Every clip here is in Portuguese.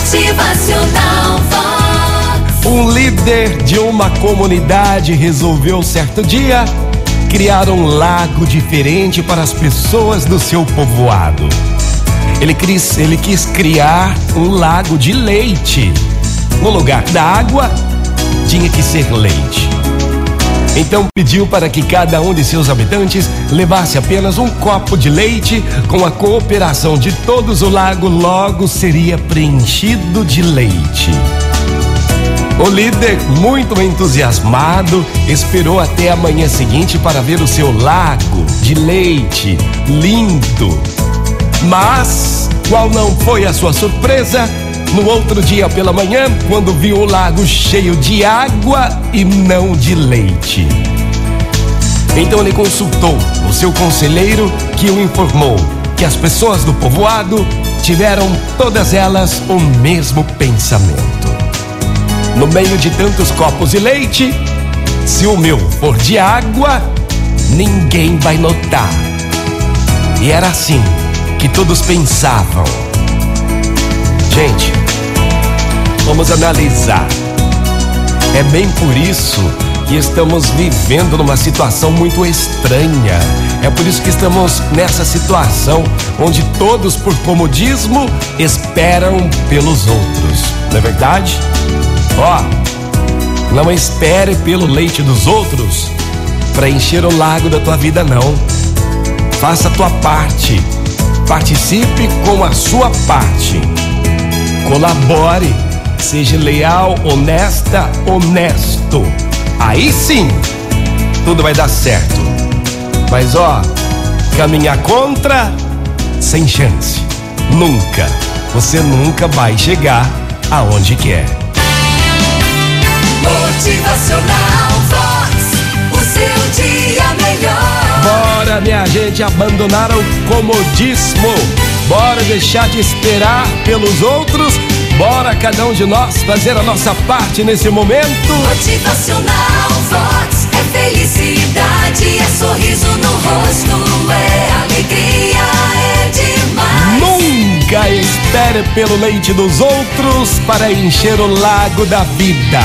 Motivacional Vox. Um líder de uma comunidade resolveu certo dia criar um lago diferente para as pessoas do seu povoado. Ele quis, ele quis criar um lago de leite. No lugar da água, tinha que ser leite. Então pediu para que cada um de seus habitantes levasse apenas um copo de leite. Com a cooperação de todos, o lago logo seria preenchido de leite. O líder, muito entusiasmado, esperou até a manhã seguinte para ver o seu lago de leite lindo. Mas, qual não foi a sua surpresa? No outro dia pela manhã, quando viu o lago cheio de água e não de leite. Então ele consultou o seu conselheiro, que o informou que as pessoas do povoado tiveram todas elas o mesmo pensamento. No meio de tantos copos de leite, se o meu for de água, ninguém vai notar. E era assim que todos pensavam. Gente, vamos analisar. É bem por isso que estamos vivendo numa situação muito estranha. É por isso que estamos nessa situação onde todos, por comodismo, esperam pelos outros. Não é verdade? Ó, não espere pelo leite dos outros para encher o lago da tua vida, não. Faça a tua parte. Participe com a sua parte. Colabore. Seja leal, honesta, honesto. Aí sim, tudo vai dar certo. Mas ó, caminhar contra, sem chance. Nunca. Você nunca vai chegar aonde quer. Motivacional Vox. O seu dia melhor. Bora, minha gente, abandonar o comodismo. Bora deixar de esperar pelos outros. Bora, cada um de nós, fazer a nossa parte nesse momento. Motivacional Vox. É felicidade, é sorriso no rosto, é alegria, é demais. Nunca espere pelo leite dos outros para encher o lago da vida.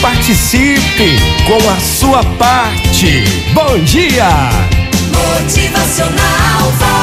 Participe com a sua parte. Bom dia! Motivacional Vox.